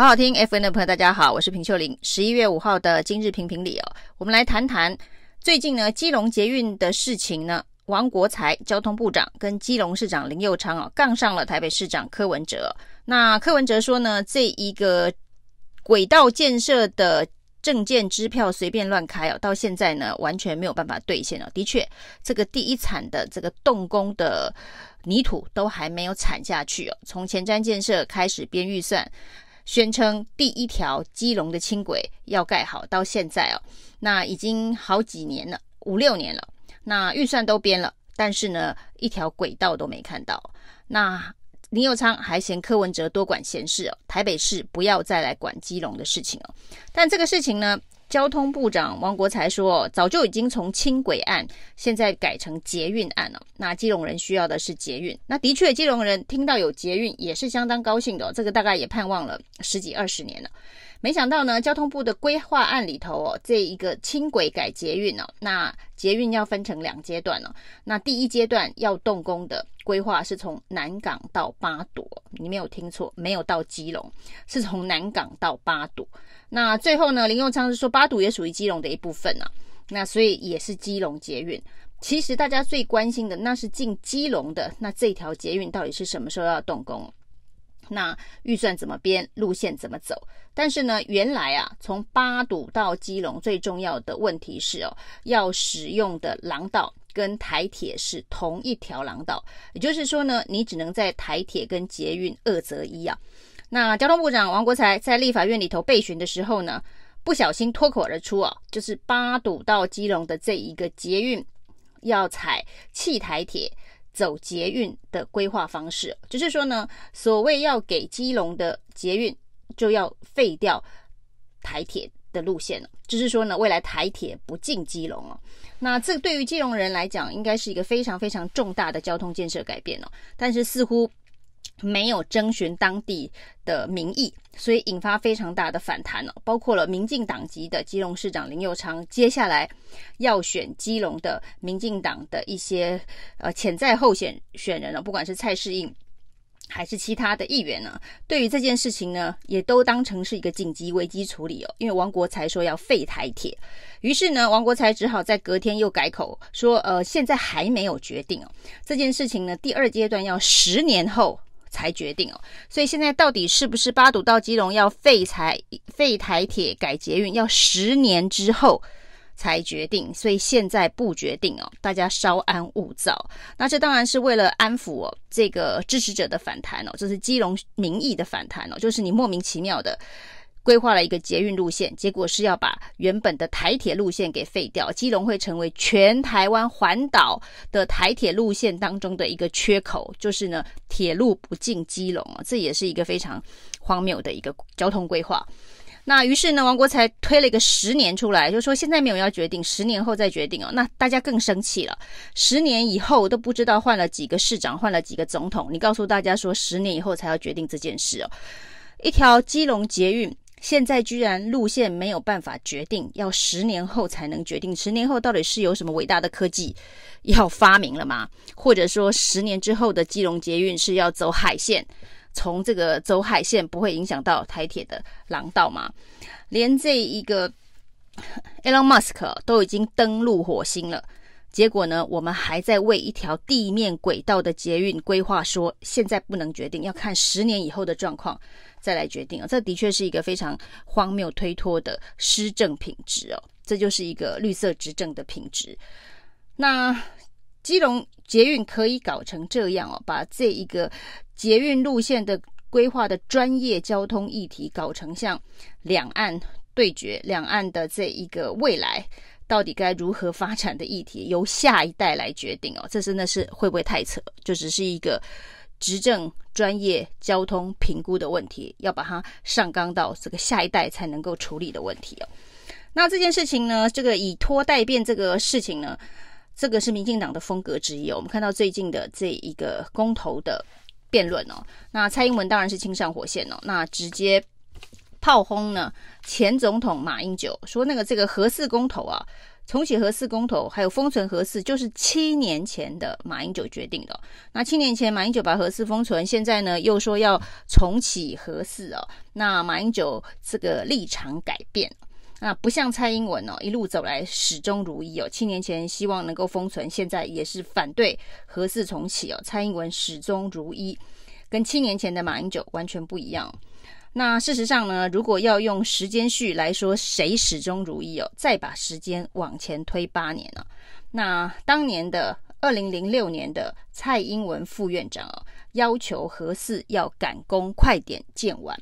好好听 FM 的朋友，大家好，我是平秀玲。十一月五号的今日评评理哦，我们来谈谈最近呢基隆捷运的事情呢。王国材交通部长跟基隆市长林佑昌啊杠上了台北市长柯文哲。那柯文哲说呢，这一个轨道建设的证件支票随便乱开哦，到现在呢完全没有办法兑现哦。的确，这个第一产的这个动工的泥土都还没有铲下去哦。从前瞻建设开始编预算。宣称第一条基隆的轻轨要盖好，到现在哦，那已经好几年了，五六年了。那预算都编了，但是呢，一条轨道都没看到。那林佑昌还嫌柯文哲多管闲事哦，台北市不要再来管基隆的事情哦。但这个事情呢？交通部长王国才说，早就已经从轻轨案现在改成捷运案了。那基隆人需要的是捷运。那的确，基隆人听到有捷运也是相当高兴的。这个大概也盼望了十几二十年了。没想到呢，交通部的规划案里头哦，这一个轻轨改捷运哦，那捷运要分成两阶段哦。那第一阶段要动工的规划是从南港到八堵，你没有听错，没有到基隆，是从南港到八堵。那最后呢，林右昌是说八堵也属于基隆的一部分啊，那所以也是基隆捷运。其实大家最关心的那是进基隆的那这条捷运到底是什么时候要动工？那预算怎么编？路线怎么走？但是呢，原来啊，从八堵到基隆最重要的问题是哦，要使用的廊道跟台铁是同一条廊道，也就是说呢，你只能在台铁跟捷运二择一啊。那交通部长王国材在立法院里头备询的时候呢，不小心脱口而出啊，就是八堵到基隆的这一个捷运要采弃台铁走捷运的规划方式，就是说呢，所谓要给基隆的捷运就要废掉台铁的路线了，就是说呢，未来台铁不进基隆了。那这对于基隆人来讲，应该是一个非常非常重大的交通建设改变哦，但是似乎。没有征询当地的民意，所以引发非常大的反弹哦。包括了民进党籍的基隆市长林佑昌，接下来要选基隆的民进党的一些呃潜在候选选人呢，不管是蔡适应还是其他的议员呢，对于这件事情呢，也都当成是一个紧急危机处理哦。因为王国材说要废台铁，于是呢，王国材只好在隔天又改口说，呃，现在还没有决定哦。这件事情呢，第二阶段要十年后。才决定哦，所以现在到底是不是八堵到基隆要废台废台铁改捷运，要十年之后才决定，所以现在不决定哦，大家稍安勿躁。那这当然是为了安抚哦这个支持者的反弹哦，这是基隆民意的反弹哦，就是你莫名其妙的。规划了一个捷运路线，结果是要把原本的台铁路线给废掉，基隆会成为全台湾环岛的台铁路线当中的一个缺口，就是呢铁路不进基隆啊，这也是一个非常荒谬的一个交通规划。那于是呢，王国材推了一个十年出来，就说现在没有要决定，十年后再决定哦。那大家更生气了，十年以后都不知道换了几个市长，换了几个总统，你告诉大家说十年以后才要决定这件事哦，一条基隆捷运。现在居然路线没有办法决定，要十年后才能决定。十年后到底是有什么伟大的科技要发明了吗？或者说十年之后的基隆捷运是要走海线，从这个走海线不会影响到台铁的廊道吗？连这一个 Elon Musk 都已经登陆火星了，结果呢，我们还在为一条地面轨道的捷运规划说，现在不能决定，要看十年以后的状况。再来决定哦，这的确是一个非常荒谬推脱的施政品质哦，这就是一个绿色执政的品质。那基隆捷运可以搞成这样哦，把这一个捷运路线的规划的专业交通议题搞成像两岸对决、两岸的这一个未来到底该如何发展的议题，由下一代来决定哦，这真的是会不会太扯？就只是一个。执政专业交通评估的问题，要把它上纲到这个下一代才能够处理的问题哦。那这件事情呢，这个以拖代变这个事情呢，这个是民进党的风格之一哦。我们看到最近的这一个公投的辩论哦，那蔡英文当然是亲上火线哦，那直接炮轰呢前总统马英九，说那个这个核四公投啊。重启核四公投，还有封存核四，就是七年前的马英九决定的。那七年前马英九把核四封存，现在呢又说要重启核四哦。那马英九这个立场改变，那不像蔡英文哦，一路走来始终如一哦。七年前希望能够封存，现在也是反对核四重启哦。蔡英文始终如一，跟七年前的马英九完全不一样。那事实上呢，如果要用时间序来说，谁始终如一哦？再把时间往前推八年了，那当年的二零零六年的蔡英文副院长哦，要求核四要赶工，快点建完，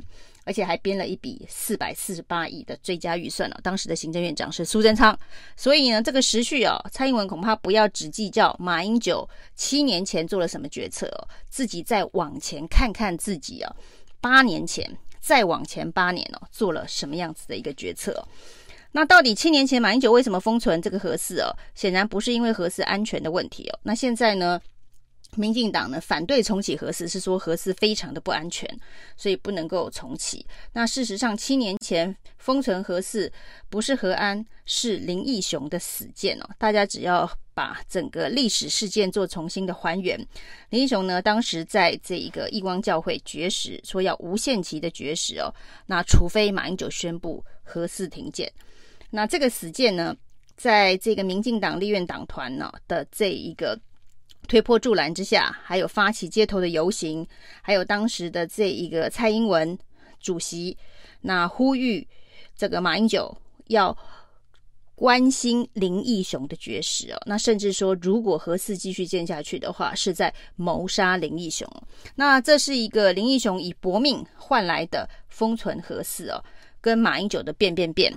而且还编了一笔四百四十八亿的追加预算了。当时的行政院长是苏贞昌，所以呢，这个时序哦，蔡英文恐怕不要只计较马英九七年前做了什么决策哦，自己再往前看看自己哦，八年前。再往前八年哦，做了什么样子的一个决策？那到底七年前马英九为什么封存这个核四哦？显然不是因为核四安全的问题哦。那现在呢，民进党呢反对重启核四，是说核四非常的不安全，所以不能够重启。那事实上，七年前封存核四不是核安，是林义雄的死谏哦。大家只要。把整个历史事件做重新的还原。林英雄呢，当时在这一个义光教会绝食，说要无限期的绝食哦。那除非马英九宣布核四停建，那这个死谏呢，在这个民进党立院党团呢的这一个推波助澜之下，还有发起街头的游行，还有当时的这一个蔡英文主席，那呼吁这个马英九要。关心林义雄的绝食哦，那甚至说，如果核四继续建下去的话，是在谋杀林义雄。那这是一个林义雄以搏命换来的封存核四哦，跟马英九的变变变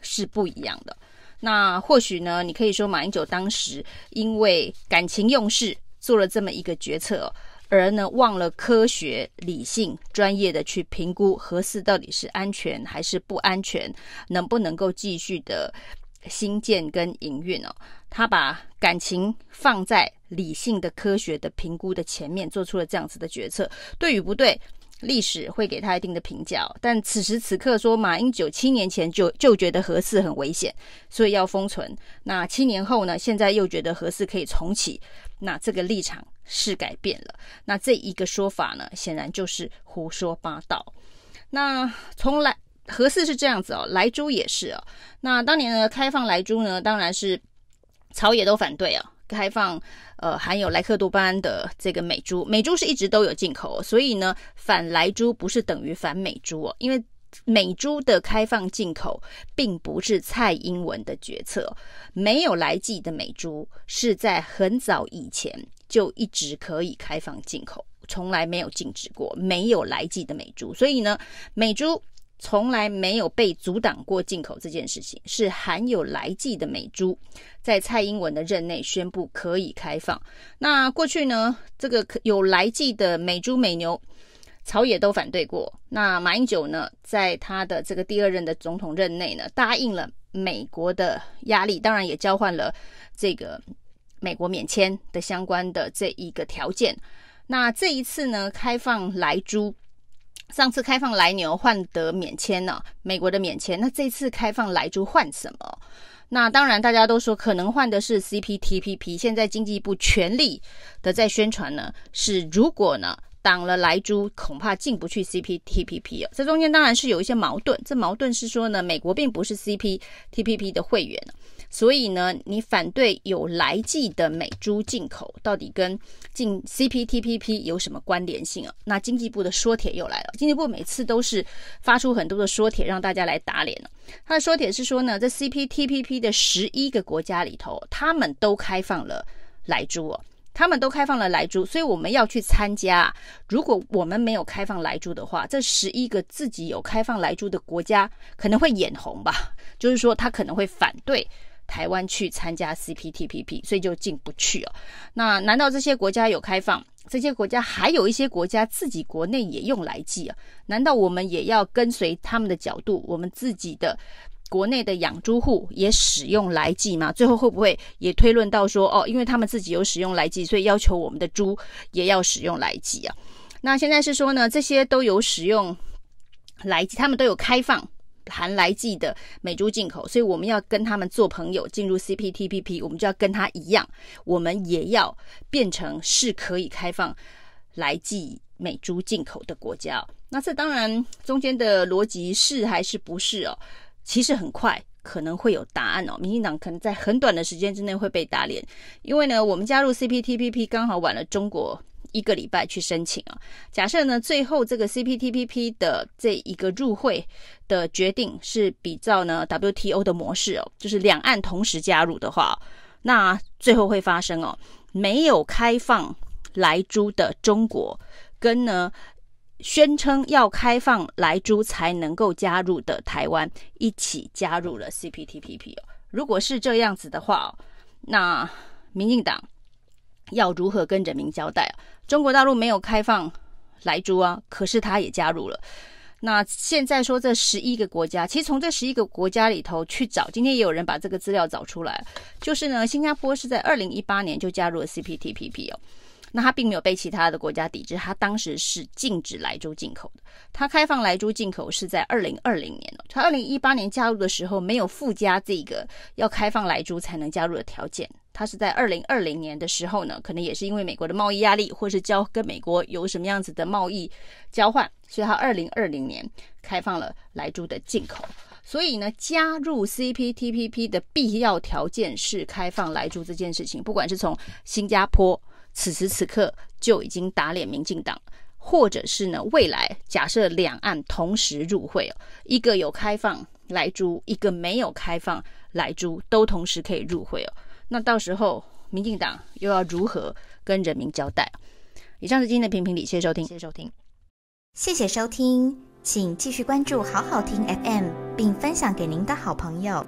是不一样的。那或许呢，你可以说马英九当时因为感情用事做了这么一个决策。而呢，忘了科学、理性、专业的去评估核四到底是安全还是不安全，能不能够继续的兴建跟营运哦？他把感情放在理性的科学的评估的前面，做出了这样子的决策，对与不对？历史会给他一定的评价，但此时此刻说马英九七年前就就觉得核四很危险，所以要封存。那七年后呢？现在又觉得核四可以重启，那这个立场是改变了。那这一个说法呢，显然就是胡说八道。那从来核四是这样子哦，莱猪也是哦。那当年呢，开放莱猪呢，当然是朝野都反对啊。开放呃含有莱克多巴胺的这个美猪，美猪是一直都有进口，所以呢反莱猪不是等于反美猪哦，因为美猪的开放进口并不是蔡英文的决策，没有莱剂的美猪是在很早以前就一直可以开放进口，从来没有禁止过没有莱剂的美猪，所以呢美猪。从来没有被阻挡过进口这件事情，是含有莱剂的美猪，在蔡英文的任内宣布可以开放。那过去呢，这个有莱剂的美猪美牛，朝野都反对过。那马英九呢，在他的这个第二任的总统任内呢，答应了美国的压力，当然也交换了这个美国免签的相关的这一个条件。那这一次呢，开放来猪。上次开放来牛换得免签呢，美国的免签。那这次开放来猪换什么？那当然大家都说可能换的是 CPTPP。现在经济部全力的在宣传呢，是如果呢挡了莱猪，恐怕进不去 CPTPP 哦。这中间当然是有一些矛盾。这矛盾是说呢，美国并不是 CPTPP 的会员。所以呢，你反对有莱剂的美猪进口，到底跟进 CPTPP 有什么关联性啊？那经济部的说帖又来了。经济部每次都是发出很多的说帖，让大家来打脸。他的说帖是说呢，在 CPTPP 的十一个国家里头，他们都开放了莱猪哦，他们都开放了莱猪，所以我们要去参加。如果我们没有开放莱猪的话，这十一个自己有开放莱猪的国家可能会眼红吧，就是说他可能会反对。台湾去参加 CPTPP，所以就进不去哦。那难道这些国家有开放？这些国家还有一些国家自己国内也用莱剂啊？难道我们也要跟随他们的角度？我们自己的国内的养猪户也使用莱剂吗？最后会不会也推论到说，哦，因为他们自己有使用莱剂，所以要求我们的猪也要使用莱剂啊？那现在是说呢，这些都有使用莱剂，他们都有开放。含来剂的美猪进口，所以我们要跟他们做朋友，进入 CPTPP，我们就要跟他一样，我们也要变成是可以开放来剂美猪进口的国家。那这当然中间的逻辑是还是不是哦？其实很快可能会有答案哦。民进党可能在很短的时间之内会被打脸，因为呢，我们加入 CPTPP 刚好晚了中国一个礼拜去申请啊。假设呢，最后这个 CPTPP 的这一个入会的决定是比照呢 WTO 的模式哦，就是两岸同时加入的话，那最后会发生哦，没有开放莱猪的中国跟呢。宣称要开放莱猪才能够加入的台湾一起加入了 CPTPP。如果是这样子的话，那民进党要如何跟人民交代？中国大陆没有开放莱猪啊，可是他也加入了。那现在说这十一个国家，其实从这十一个国家里头去找，今天也有人把这个资料找出来，就是呢，新加坡是在二零一八年就加入了 CPTPP 哦。那它并没有被其他的国家抵制，它当时是禁止莱猪进口的。它开放莱猪进口是在二零二零年了。它二零一八年加入的时候没有附加这个要开放莱猪才能加入的条件。它是在二零二零年的时候呢，可能也是因为美国的贸易压力，或是交跟美国有什么样子的贸易交换，所以它二零二零年开放了莱猪的进口。所以呢，加入 CPTPP 的必要条件是开放莱猪这件事情，不管是从新加坡。此时此刻就已经打脸民进党，或者是呢，未来假设两岸同时入会，一个有开放来租，一个没有开放来租，都同时可以入会哦。那到时候民进党又要如何跟人民交代？以上是今天的评评理，谢谢收听，谢谢收听，谢谢收听，请继续关注好好听 FM，并分享给您的好朋友。